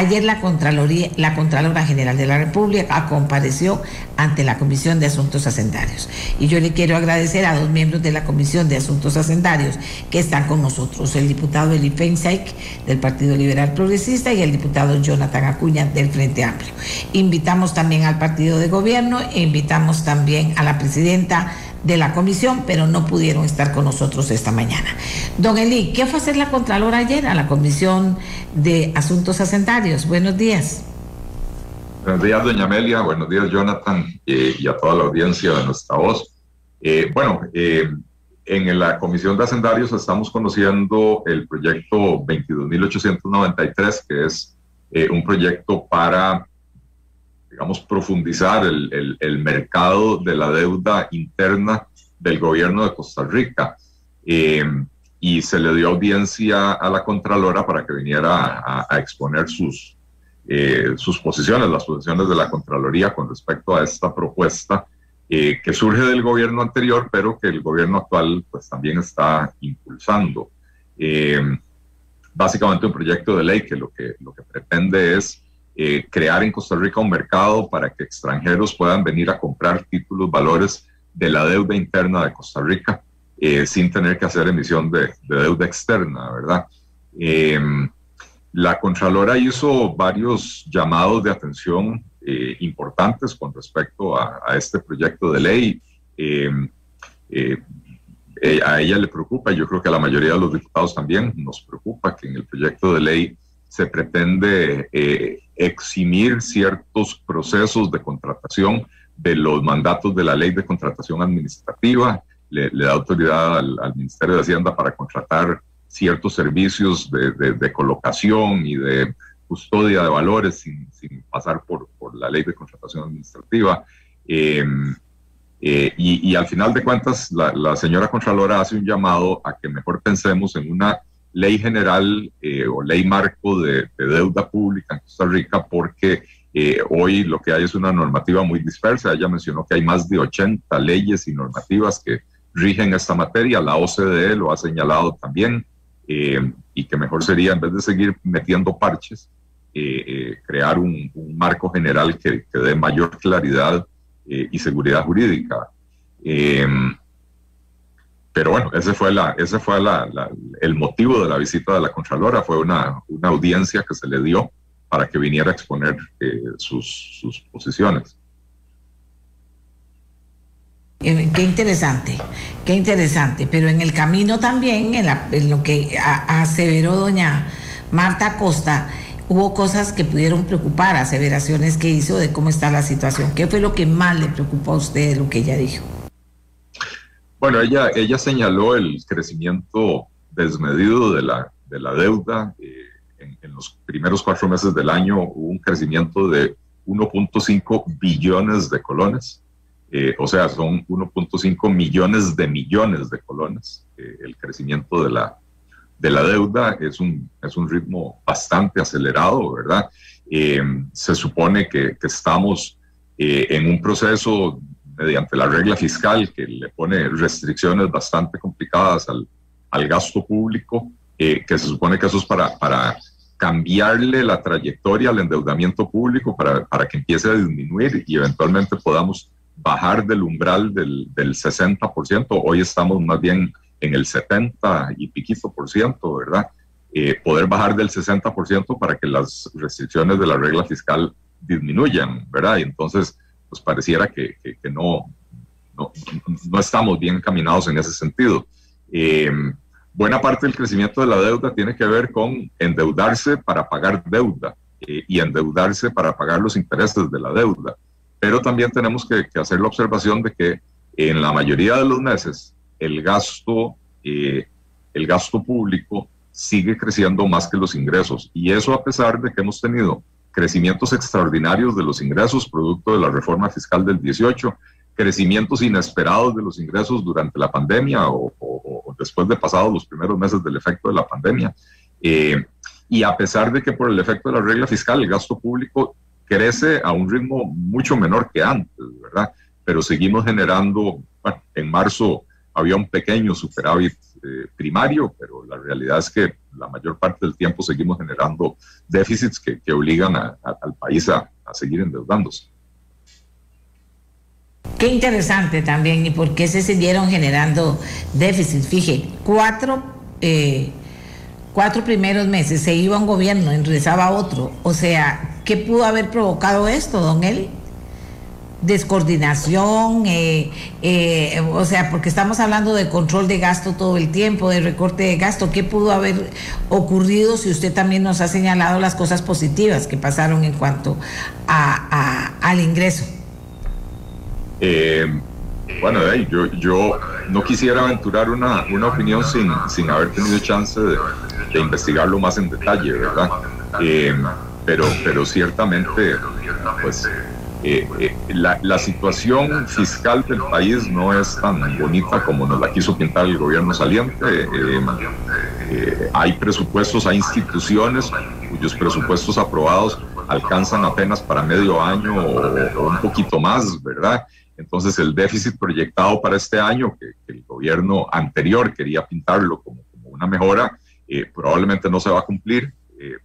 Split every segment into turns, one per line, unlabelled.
Ayer la Contraloría, la Contralora General de la República compareció ante la Comisión de Asuntos Hacendarios. Y yo le quiero agradecer a dos miembros de la Comisión de Asuntos Hacendarios que están con nosotros, el diputado Eli Feinsaik del Partido Liberal Progresista y el diputado Jonathan Acuña del Frente Amplio. Invitamos también al partido de gobierno e invitamos también a la presidenta de la comisión, pero no pudieron estar con nosotros esta mañana. Don Eli, ¿qué fue hacer la Contralora ayer a la Comisión de Asuntos Hacendarios? Buenos días.
Buenos días, doña Amelia. Buenos días, Jonathan, eh, y a toda la audiencia de nuestra voz. Eh, bueno, eh, en la Comisión de Hacendarios estamos conociendo el proyecto 22.893, que es un proyecto para digamos, profundizar el, el, mercado de la deuda interna del gobierno de Costa Rica. Eh, y se le dio audiencia a la Contralora para que viniera a, exponer sus, eh, sus posiciones, las posiciones de la Contraloría con respecto a esta propuesta eh, que surge del gobierno anterior, pero que el gobierno actual pues también está impulsando. básicamente un proyecto de ley que lo que, lo que pretende es eh, crear en Costa Rica un mercado para que extranjeros puedan venir a comprar títulos, valores de la deuda interna de Costa Rica eh, sin tener que hacer emisión de, deuda externa, ¿verdad? Em, la Contralora hizo varios llamados de atención eh, importantes con respecto a, este proyecto de ley. Em, a ella le preocupa, yo creo que a la mayoría de los diputados también nos preocupa que en el proyecto de ley se pretende eximir ciertos procesos de contratación de los mandatos de la ley de contratación administrativa, le, da autoridad al, Ministerio de Hacienda para contratar ciertos servicios de, colocación y de custodia de valores sin, pasar por, la ley de contratación administrativa. Em, eh, y, al final de cuentas, la señora Contralora hace un llamado a que mejor pensemos en una ley general eh, o ley marco de, deuda pública en Costa Rica porque eh, hoy lo que hay es una normativa muy dispersa. Ella mencionó que hay más de 80 leyes y normativas que rigen esta materia. La OCDE lo ha señalado también eh, y que mejor sería, en vez de seguir metiendo parches, crear un, marco general que, que dé mayor claridad y seguridad jurídica. Pero bueno, ese fue, la, ese fue la, el motivo de la visita de la Contralora, fue una, una audiencia que se le dio para que viniera a exponer eh, sus, sus, posiciones.
Eh, qué interesante, qué interesante. Pero en el camino también, en, en lo que aseveró doña Marta Costa, hubo cosas que pudieron preocupar, aseveraciones que hizo de cómo está la situación. ¿Qué fue lo que más le preocupó a usted de lo que ella dijo?
Bueno, ella, ella señaló el crecimiento desmedido de la, de la deuda. Eh, en, los primeros cuatro meses del año hubo un crecimiento de 1.5 billones de colones. Eh, o sea, son 1.5 millones de millones de colones. Eh, el crecimiento de la, de la deuda es un, es un ritmo bastante acelerado, ¿verdad? se supone que, que estamos en un proceso mediante la regla fiscal que le pone restricciones bastante complicadas al, al gasto público, eh, que se supone que eso es para, para cambiarle la trayectoria al endeudamiento público para, para, que empiece a disminuir y eventualmente podamos bajar del umbral del, del 60%. Hoy estamos más bien en el 70 y piquito por ciento, ¿verdad? Eh, poder bajar del 60% para que las restricciones de la regla fiscal disminuyan, ¿verdad? Y entonces pues pareciera que, no, no, estamos bien encaminados en ese sentido. Eh, buena parte del crecimiento de la deuda tiene que ver con endeudarse para pagar deuda eh, y endeudarse para pagar los intereses de la deuda. Pero también tenemos que, hacer la observación de que en la mayoría de los meses el gasto, eh, el gasto público sigue creciendo más que los ingresos. Y eso a pesar de que hemos tenido crecimientos extraordinarios de los ingresos producto de la reforma fiscal del 18, crecimientos inesperados de los ingresos durante la pandemia o, después de pasados los primeros meses del efecto de la pandemia. Eh, y a pesar de que por el efecto de la regla fiscal el gasto público crece a un ritmo mucho menor que antes, ¿verdad? Pero seguimos generando, bueno, en marzo había un pequeño superávit eh, primario, pero la realidad es que la mayor parte del tiempo seguimos generando déficits que, obligan al país a, seguir endeudándose.
Qué interesante también, y por qué se siguieron generando déficits. Fije, cuatro, eh, cuatro primeros meses se iba un gobierno, ingresaba otro. O sea, ¿qué pudo haber provocado esto, don Eli? Descoordinación, eh, eh, o sea, porque estamos hablando de control de gasto todo el tiempo, de recorte de gasto, ¿qué pudo haber ocurrido si usted también nos ha señalado las cosas positivas que pasaron en cuanto a, al ingreso?
Eh, bueno, yo, yo no quisiera aventurar una, una opinión sin, sin haber tenido chance de, de investigarlo más en detalle, ¿verdad? pero, pero ciertamente, pues eh, eh, la, situación fiscal del país no es tan bonita como nos la quiso pintar el gobierno saliente. Eh, hay presupuestos, hay instituciones cuyos presupuestos aprobados alcanzan apenas para medio año o, un poquito más, ¿verdad? Entonces el déficit proyectado para este año, que, el gobierno anterior quería pintarlo como, como una mejora, probablemente no se va a cumplir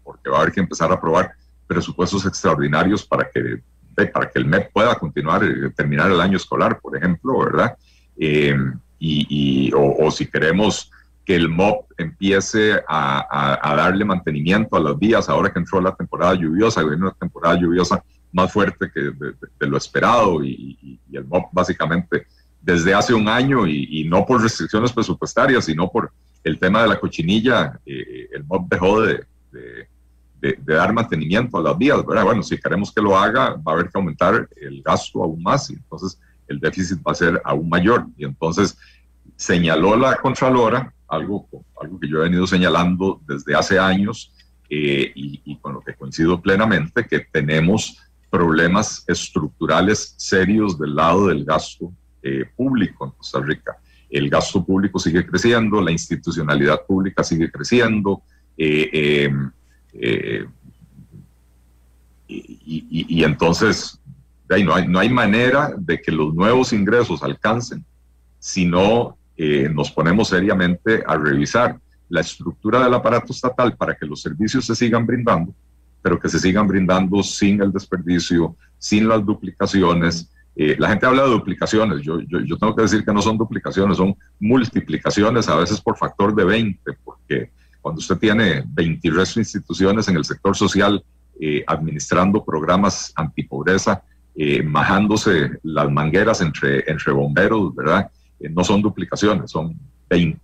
porque va a haber que empezar a aprobar presupuestos extraordinarios para que para que el MEP pueda continuar, eh, terminar el año escolar, por ejemplo, ¿verdad? Eh, y, o, si queremos que el MOP empiece a, darle mantenimiento a las vías ahora que entró la temporada lluviosa, viene una temporada lluviosa más fuerte que de, lo esperado y, el MOP básicamente desde hace un año y, no por restricciones presupuestarias, sino por el tema de la cochinilla, eh, el MOP dejó de, de, dar mantenimiento a las vías, ¿verdad? Bueno, si queremos que lo haga, va a haber que aumentar el gasto aún más y entonces el déficit va a ser aún mayor. Y entonces señaló la Contralora, algo, algo que yo he venido señalando desde hace años eh, y, con lo que coincido plenamente, que tenemos problemas estructurales serios del lado del gasto eh, público en Costa Rica. El gasto público sigue creciendo, la institucionalidad pública sigue creciendo, eh, eh, y, entonces no, hay, no hay manera de que los nuevos ingresos alcancen si no eh, nos ponemos seriamente a revisar la estructura del aparato estatal para que los servicios se sigan brindando, pero que se sigan brindando sin el desperdicio, sin las duplicaciones. Eh, la gente habla de duplicaciones, yo, yo, yo, tengo que decir que no son duplicaciones, son multiplicaciones, a veces por factor de 20, porque cuando usted tiene 20 instituciones en el sector social eh, administrando programas antipobreza, eh, majándose las mangueras entre, entre bomberos, ¿verdad? Eh, no son duplicaciones, son 20,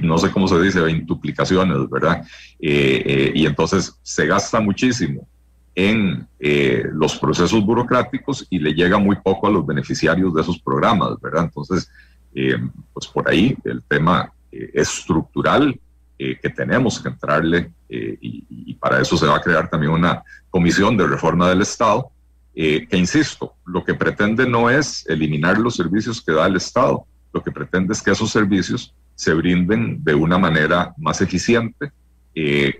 no sé cómo se dice, 20 duplicaciones, ¿verdad? y entonces se gasta muchísimo en los procesos burocráticos y le llega muy poco a los beneficiarios de esos programas, ¿verdad? Entonces, pues por ahí el tema estructural eh, que tenemos que entrarle eh, y, para eso se va a crear también una comisión de reforma del Estado, eh, que insisto, lo que pretende no es eliminar los servicios que da el Estado, lo que pretende es que esos servicios se brinden de una manera más eficiente,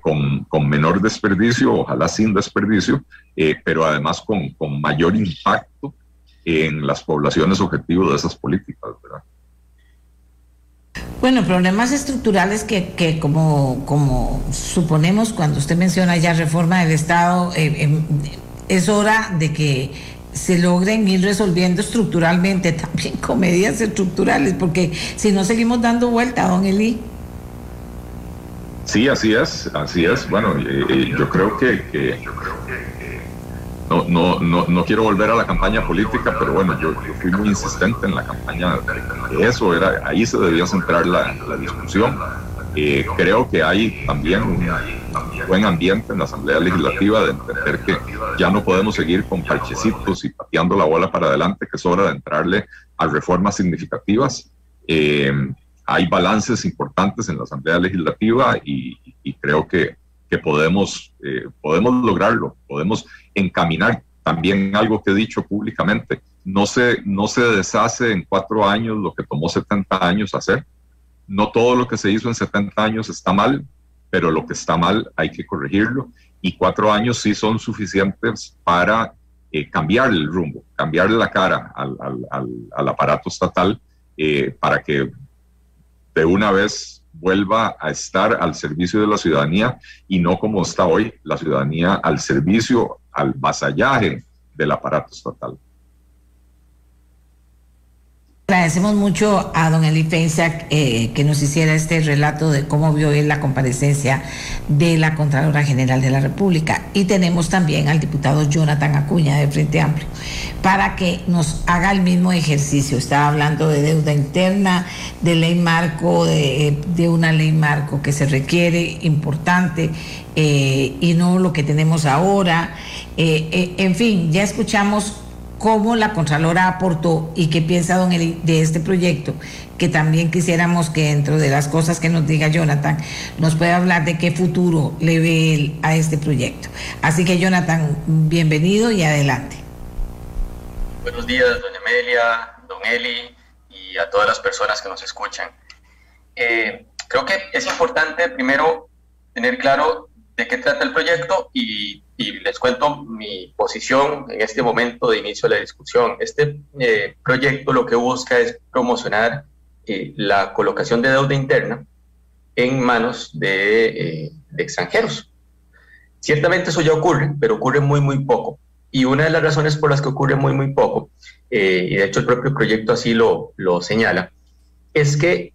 con, con, menor desperdicio, ojalá sin desperdicio, pero además con, con mayor impacto en las poblaciones objetivos de esas políticas, ¿verdad?
Bueno, problemas estructurales que, que como, como suponemos cuando usted menciona ya reforma del Estado, eh, em, es hora de que se logren ir resolviendo estructuralmente también con medidas estructurales, porque si no seguimos dando vuelta, don Eli.
Sí, así es, así es. Bueno, eh, eh, yo creo que, que no, no, no, quiero volver a la campaña política, pero bueno, yo, fui muy insistente en la campaña de eso, era, ahí se debía centrar la, discusión. Eh, creo que hay también un buen ambiente en la Asamblea Legislativa de entender que ya no podemos seguir con parchecitos y pateando la bola para adelante, que es hora de entrarle a reformas significativas. Eh, hay balances importantes en la Asamblea Legislativa y creo que que podemos, eh, podemos lograrlo, podemos encaminar también algo que he dicho públicamente. No se, no se deshace en cuatro años lo que tomó 70 años hacer. No todo lo que se hizo en 70 años está mal, pero lo que está mal hay que corregirlo. Y cuatro años sí son suficientes para eh, cambiar el rumbo, cambiarle la cara al, al, al, aparato estatal eh, para que de una vez vuelva a estar al servicio de la ciudadanía y no como está hoy, la ciudadanía al servicio, al vasallaje del aparato estatal.
Agradecemos mucho a don Eli eh, que nos hiciera este relato de cómo vio él la comparecencia de la Contralora General de la República. Y tenemos también al diputado Jonathan Acuña de Frente Amplio para que nos haga el mismo ejercicio. Estaba hablando de deuda interna, de ley marco, de, una ley marco que se requiere importante eh, y no lo que tenemos ahora. Eh, en fin, ya escuchamos cómo la Contralora aportó y qué piensa don Eli de este proyecto, que también quisiéramos que dentro de las cosas que nos diga Jonathan, nos pueda hablar de qué futuro le ve él a este proyecto. Así que Jonathan, bienvenido y adelante.
Buenos días, doña Amelia, don Eli y a todas las personas que nos escuchan. Eh, creo que es importante primero tener claro de qué trata el proyecto y y les cuento mi posición en este momento de inicio de la discusión. Este eh, proyecto lo que busca es promocionar eh, la colocación de deuda interna en manos de, eh, de, extranjeros. Ciertamente eso ya ocurre, pero ocurre muy, muy poco. Y una de las razones por las que ocurre muy, muy poco, y de hecho el propio proyecto así lo, lo señala, es que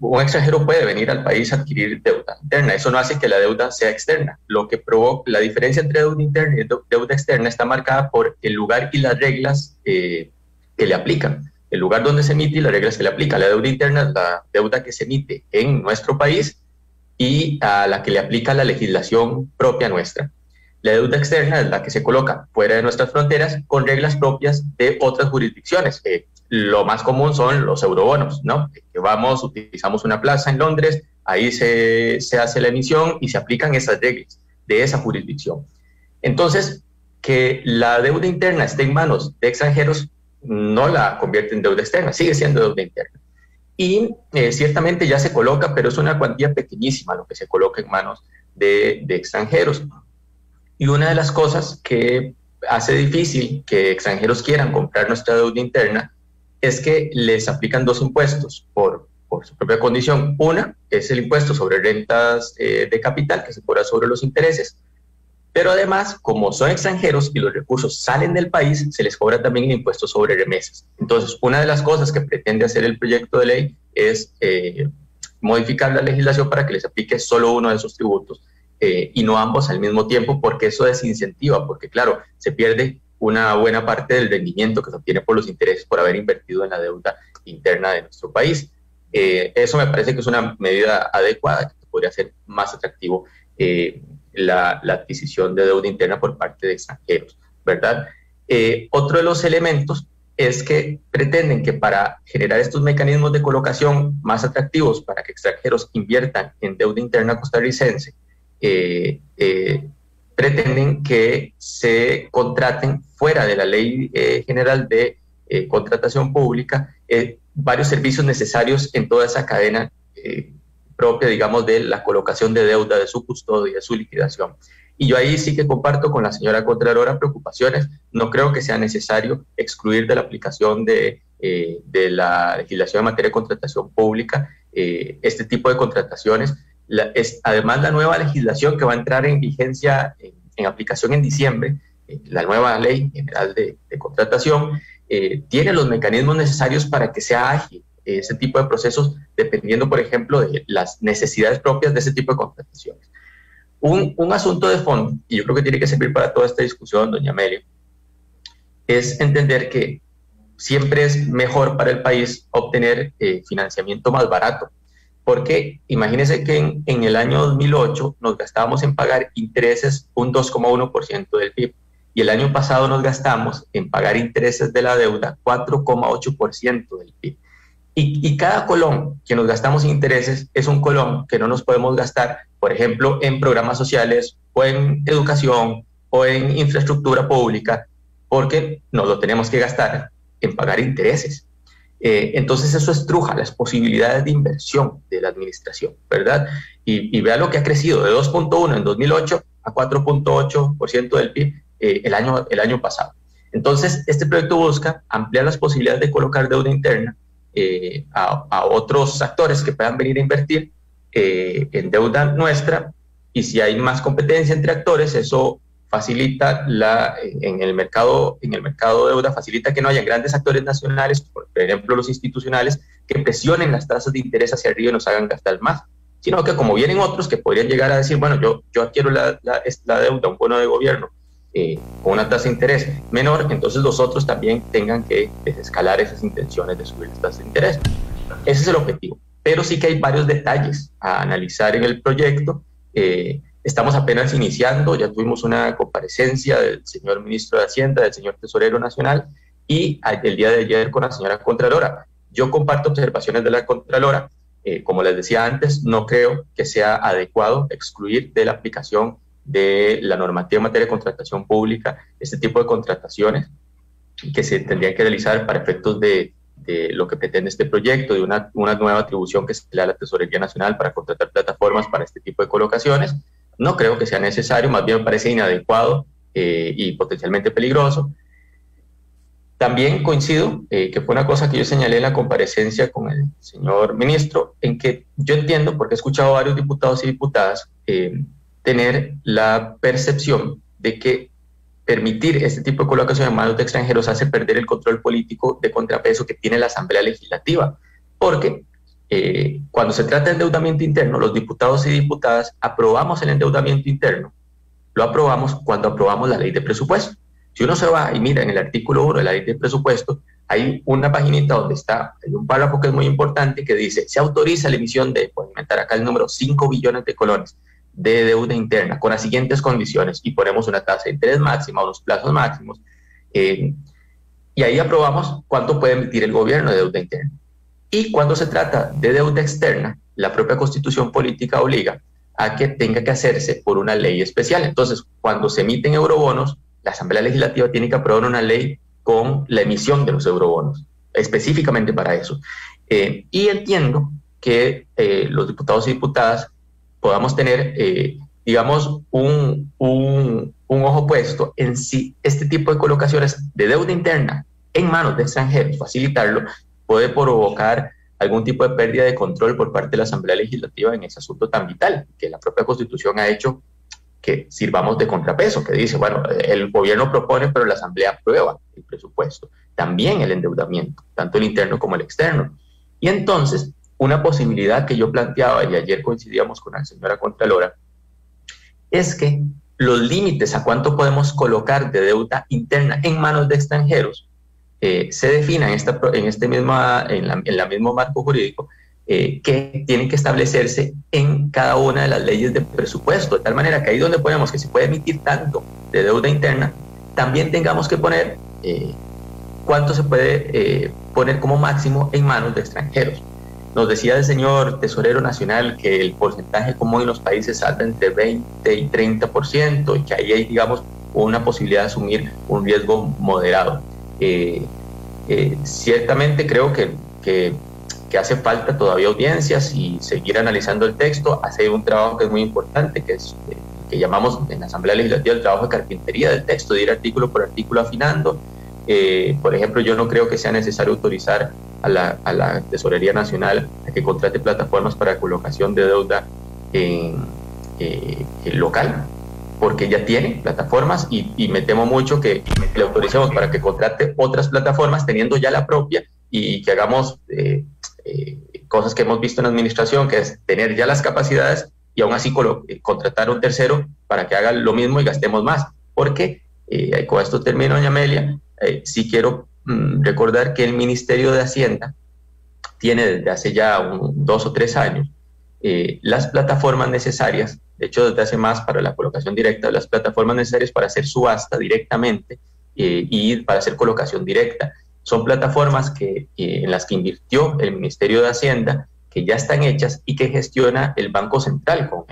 un extranjero puede venir al país a adquirir deuda interna. Eso no hace que la deuda sea externa. Lo que provoca la diferencia entre deuda interna y deuda externa está marcada por el lugar y las reglas eh, que le aplican. El lugar donde se emite y las reglas que le aplican. La deuda interna es la deuda que se emite en nuestro país y a la que le aplica la legislación propia nuestra. La deuda externa es la que se coloca fuera de nuestras fronteras con reglas propias de otras jurisdicciones. Eh, lo más común son los eurobonos, ¿no? Que vamos, utilizamos una plaza en Londres, ahí se, se hace la emisión y se aplican esas reglas de esa jurisdicción. Entonces, que la deuda interna esté en manos de extranjeros no la convierte en deuda externa, sigue siendo deuda interna. Y eh, ciertamente ya se coloca, pero es una cuantía pequeñísima lo que se coloca en manos de, de extranjeros. Y una de las cosas que hace difícil que extranjeros quieran comprar nuestra deuda interna es que les aplican dos impuestos por, por su propia condición. Una es el impuesto sobre rentas eh, de capital que se cobra sobre los intereses, pero además, como son extranjeros y los recursos salen del país, se les cobra también el impuesto sobre remesas. Entonces, una de las cosas que pretende hacer el proyecto de ley es eh, modificar la legislación para que les aplique solo uno de esos tributos eh, y no ambos al mismo tiempo, porque eso desincentiva, porque claro, se pierde una buena parte del rendimiento que se obtiene por los intereses por haber invertido en la deuda interna de nuestro país. Eh, eso me parece que es una medida adecuada que podría hacer más atractivo eh, la, adquisición de deuda interna por parte de extranjeros, ¿verdad? Eh, otro de los elementos es que pretenden que para generar estos mecanismos de colocación más atractivos para que extranjeros inviertan en deuda interna costarricense, pretenden que se contraten fuera de la ley eh, general de eh, contratación pública eh, varios servicios necesarios en toda esa cadena propia, digamos, de la colocación de deuda, de su custodia, de su liquidación. Y yo ahí sí que comparto con la señora Contralora preocupaciones. No creo que sea necesario excluir de la aplicación de, de la legislación en materia de contratación pública este tipo de contrataciones además, la nueva legislación que va a entrar en vigencia, en, aplicación en diciembre, eh, la nueva ley general de, contratación, eh, tiene los mecanismos necesarios para que sea ágil ese tipo de procesos, dependiendo, por ejemplo, de las necesidades propias de ese tipo de contrataciones. Un, un asunto de fondo, y yo creo que tiene que servir para toda esta discusión, doña Amelia, es entender que siempre es mejor para el país obtener eh, financiamiento más barato porque imagínense que en, el año 2008 nos gastábamos en pagar intereses un 2,1% del PIB y el año pasado nos gastamos en pagar intereses de la deuda 4,8% del PIB. Y, y, cada colón que nos gastamos en intereses es un colón que no nos podemos gastar, por ejemplo, en programas sociales o en educación o en infraestructura pública, porque nos lo tenemos que gastar en pagar intereses. Eh, entonces eso estruja las posibilidades de inversión de la administración, ¿verdad? Y, vea lo que ha crecido de 2.1 en 2008 a 4.8% del PIB eh, el, año, el año pasado. Entonces, este proyecto busca ampliar las posibilidades de colocar deuda interna eh, a, otros actores que puedan venir a invertir en deuda nuestra y si hay más competencia entre actores, eso facilita la, en, el mercado, en el mercado de deuda, facilita que no haya grandes actores nacionales, por ejemplo los institucionales, que presionen las tasas de interés hacia arriba y nos hagan gastar más, sino que como vienen otros que podrían llegar a decir, bueno, yo, yo adquiero la, la, deuda, un bono de gobierno, eh, con una tasa de interés menor, entonces los otros también tengan que desescalar esas intenciones de subir las tasas de interés. Ese es el objetivo. Pero sí que hay varios detalles a analizar en el proyecto. Eh, Estamos apenas iniciando, ya tuvimos una comparecencia del señor ministro de Hacienda, del señor tesorero nacional y el día de ayer con la señora Contralora. Yo comparto observaciones de la Contralora. Eh, como les decía antes, no creo que sea adecuado excluir de la aplicación de la normativa en materia de contratación pública este tipo de contrataciones que se tendrían que realizar para efectos de, de lo que pretende este proyecto, de una, una nueva atribución que se le da a la Tesorería Nacional para contratar plataformas para este tipo de colocaciones. No creo que sea necesario, más bien me parece inadecuado eh, y potencialmente peligroso. También coincido, eh, que fue una cosa que yo señalé en la comparecencia con el señor ministro, en que yo entiendo, porque he escuchado a varios diputados y diputadas, eh, tener la percepción de que permitir este tipo de colocación en manos de extranjeros hace perder el control político de contrapeso que tiene la Asamblea Legislativa, porque eh, cuando se trata de endeudamiento interno, los diputados y diputadas aprobamos el endeudamiento interno. Lo aprobamos cuando aprobamos la ley de presupuesto. Si uno se va y mira en el artículo 1 de la ley de presupuesto, hay una paginita donde está, hay un párrafo que es muy importante que dice, se autoriza la emisión de, por inventar acá el número, 5 billones de colones de deuda interna con las siguientes condiciones y ponemos una tasa de interés máxima, unos plazos máximos, eh, y ahí aprobamos cuánto puede emitir el gobierno de deuda interna. Y cuando se trata de deuda externa, la propia constitución política obliga a que tenga que hacerse por una ley especial. Entonces, cuando se emiten eurobonos, la Asamblea Legislativa tiene que aprobar una ley con la emisión de los eurobonos, específicamente para eso. Eh, y entiendo que eh, los diputados y diputadas podamos tener, eh, digamos, un, un, un ojo puesto en si este tipo de colocaciones de deuda interna en manos de extranjeros, facilitarlo, puede provocar algún tipo de pérdida de control por parte de la Asamblea Legislativa en ese asunto tan vital, que la propia Constitución ha hecho que sirvamos de contrapeso, que dice, bueno, el gobierno propone, pero la Asamblea aprueba el presupuesto, también el endeudamiento, tanto el interno como el externo. Y entonces, una posibilidad que yo planteaba, y ayer coincidíamos con la señora Contralora, es que los límites a cuánto podemos colocar de deuda interna en manos de extranjeros eh, se defina en, esta, este misma, en, la, mismo marco jurídico eh, que tienen que establecerse en cada una de las leyes de presupuesto, de tal manera que ahí donde ponemos que se puede emitir tanto de deuda interna, también tengamos que poner eh, cuánto se puede poner como máximo en manos de extranjeros. Nos decía el señor tesorero nacional que el porcentaje común en los países salta entre 20 y 30% y que ahí hay, digamos, una posibilidad de asumir un riesgo moderado. Eh, eh, ciertamente creo que, hace falta todavía audiencias y seguir analizando el texto, hacer un trabajo que es muy importante, que es eh, que llamamos en la Asamblea Legislativa el trabajo de carpintería del texto, de ir artículo por artículo afinando. por ejemplo, yo no creo que sea necesario autorizar a la, a la, Tesorería Nacional a que contrate plataformas para colocación de deuda en, local porque ya tiene plataformas y, me temo mucho que le autoricemos para que contrate otras plataformas teniendo ya la propia y que hagamos eh, eh, cosas que hemos visto en administración, que es tener ya las capacidades y aún así eh, contratar un tercero para que haga lo mismo y gastemos más. Porque, con esto termino, doña Amelia, sí quiero mm, recordar que el Ministerio de Hacienda tiene desde hace ya dos o tres años las plataformas necesarias de hecho, desde hace más para la colocación directa las plataformas necesarias para hacer subasta directamente eh, y para hacer colocación directa. Son plataformas que, en las que invirtió el Ministerio de Hacienda, que ya están hechas y que gestiona el Banco Central con,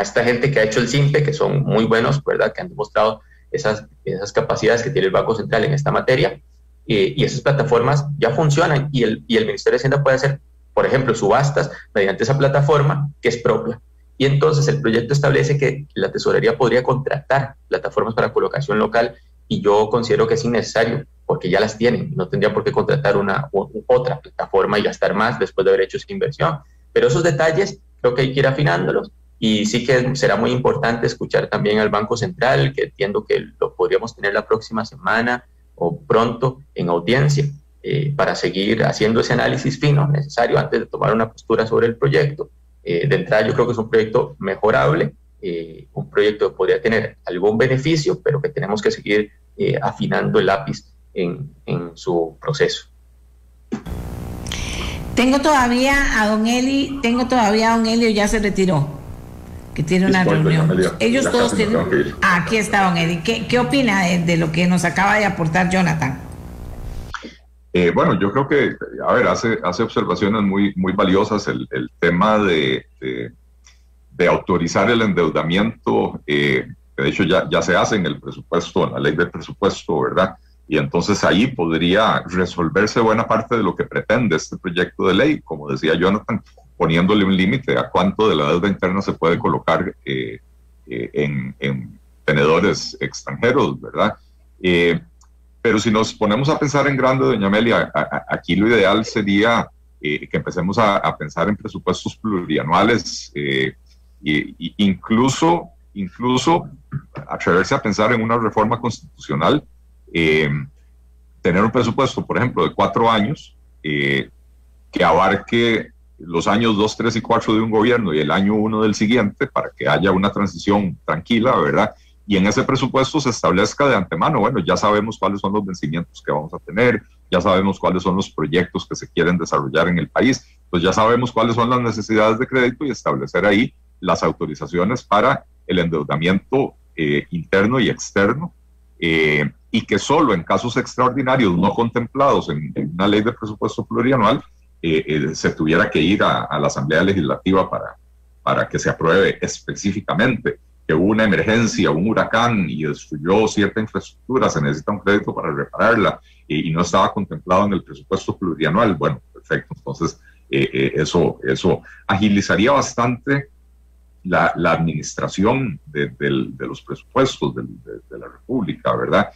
esta gente que ha hecho el SIMPE, que son muy buenos, ¿verdad? Que han demostrado esas, capacidades que tiene el Banco Central en esta materia. Eh, y esas plataformas ya funcionan y el Ministerio de Hacienda puede hacer, por ejemplo, subastas mediante esa plataforma que es propia y entonces el proyecto establece que la tesorería podría contratar plataformas para colocación local y yo considero que es innecesario porque ya las tienen. No tendría por qué contratar una otra plataforma y gastar más después de haber hecho esa inversión. Pero esos detalles creo que hay que ir afinándolos y sí que será muy importante escuchar también al Banco Central, que entiendo que lo podríamos tener la próxima semana o pronto en audiencia, eh, para seguir haciendo ese análisis fino necesario antes de tomar una postura sobre el proyecto. Eh, de entrada yo creo que es un proyecto mejorable, eh, un proyecto que podría tener algún beneficio, pero que tenemos que seguir afinando el lápiz en, en su proceso.
Tengo todavía a don Eli, tengo todavía a don Eli, ya se retiró que tiene una reunión. Ellos todos tienen... Ah, aquí está, don Eddie. ¿Qué, opina de, lo que nos acaba de aportar Jonathan?
Eh, bueno, yo creo que, a ver, hace, hace observaciones muy, muy valiosas el, tema de, de, autorizar el endeudamiento, eh, que de hecho ya, ya se hace en el presupuesto, en la ley de presupuesto, ¿verdad? Y entonces ahí podría resolverse buena parte de lo que pretende este proyecto de ley, como decía Jonathan, poniéndole un límite a cuánto de la deuda interna se puede colocar eh, eh, en, tenedores extranjeros, ¿verdad? Eh, pero si nos ponemos a pensar en grande, doña Amelia, aquí lo ideal sería que empecemos a, pensar en presupuestos plurianuales, e incluso, incluso atreverse a pensar en una reforma constitucional, tener un presupuesto, por ejemplo, de cuatro años, que abarque los años 2, 3 y 4 de un gobierno y el año 1 del siguiente para que haya una transición tranquila, ¿verdad? Y en ese presupuesto se establezca de antemano, bueno, ya sabemos cuáles son los vencimientos que vamos a tener, ya sabemos cuáles son los proyectos que se quieren desarrollar en el país, pues ya sabemos cuáles son las necesidades de crédito y establecer ahí las autorizaciones para el endeudamiento eh, interno y externo, eh, y que solo en casos extraordinarios no contemplados en una ley de presupuesto plurianual eh, se tuviera que ir a, la Asamblea Legislativa para, para que se apruebe específicamente que hubo una emergencia, un huracán y destruyó cierta infraestructura, se necesita un crédito para repararla y, no estaba contemplado en el presupuesto plurianual. Bueno, perfecto. Entonces, eh, eso, eso agilizaría bastante la, administración de, los presupuestos de, la República, ¿verdad?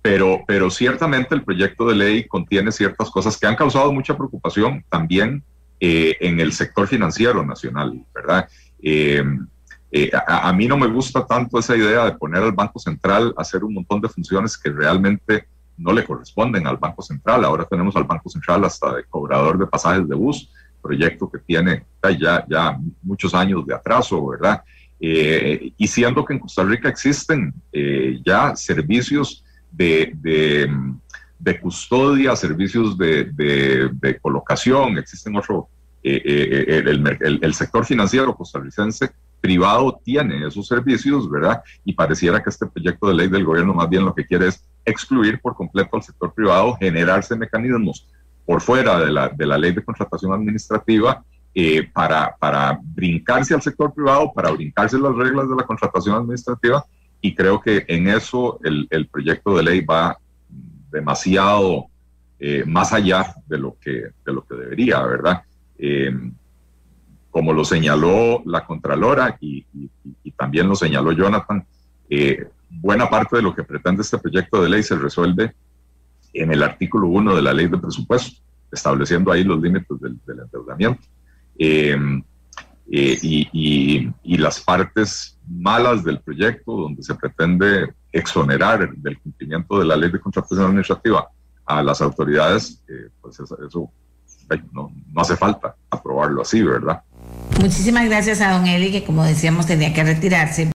pero, pero ciertamente el proyecto de ley contiene ciertas cosas que han causado mucha preocupación también eh, en el sector financiero nacional, ¿verdad? Eh, eh, a, mí no me gusta tanto esa idea de poner al Banco Central a hacer un montón de funciones que realmente no le corresponden al Banco Central. Ahora tenemos al Banco Central hasta de cobrador de pasajes de bus, proyecto que tiene ya, ya muchos años de atraso, ¿verdad? y siendo que en Costa Rica existen ya servicios de, de, custodia, servicios de, colocación, existen otro, eh, eh, eh, el, el, sector financiero costarricense privado tiene esos servicios, ¿verdad? Y pareciera que este proyecto de ley del gobierno más bien lo que quiere es excluir por completo al sector privado, generarse mecanismos por fuera de la, de la ley de contratación administrativa para, para brincarse al sector privado, para brincarse las reglas de la contratación administrativa y creo que en eso el, el proyecto de ley va demasiado eh, más allá de lo que, de lo que debería, ¿verdad? Em, como lo señaló la Contralora y, también lo señaló Jonathan, eh, buena parte de lo que pretende este proyecto de ley se resuelve en el artículo 1 de la ley de presupuesto, estableciendo ahí los límites del, endeudamiento. Eh, eh, y, las partes malas del proyecto, donde se pretende exonerar del cumplimiento de la ley de contratación administrativa a las autoridades, eh, pues eso, no, hace falta aprobarlo así, ¿verdad?
Muchísimas gracias a don Eli, que como decíamos tenía que retirarse.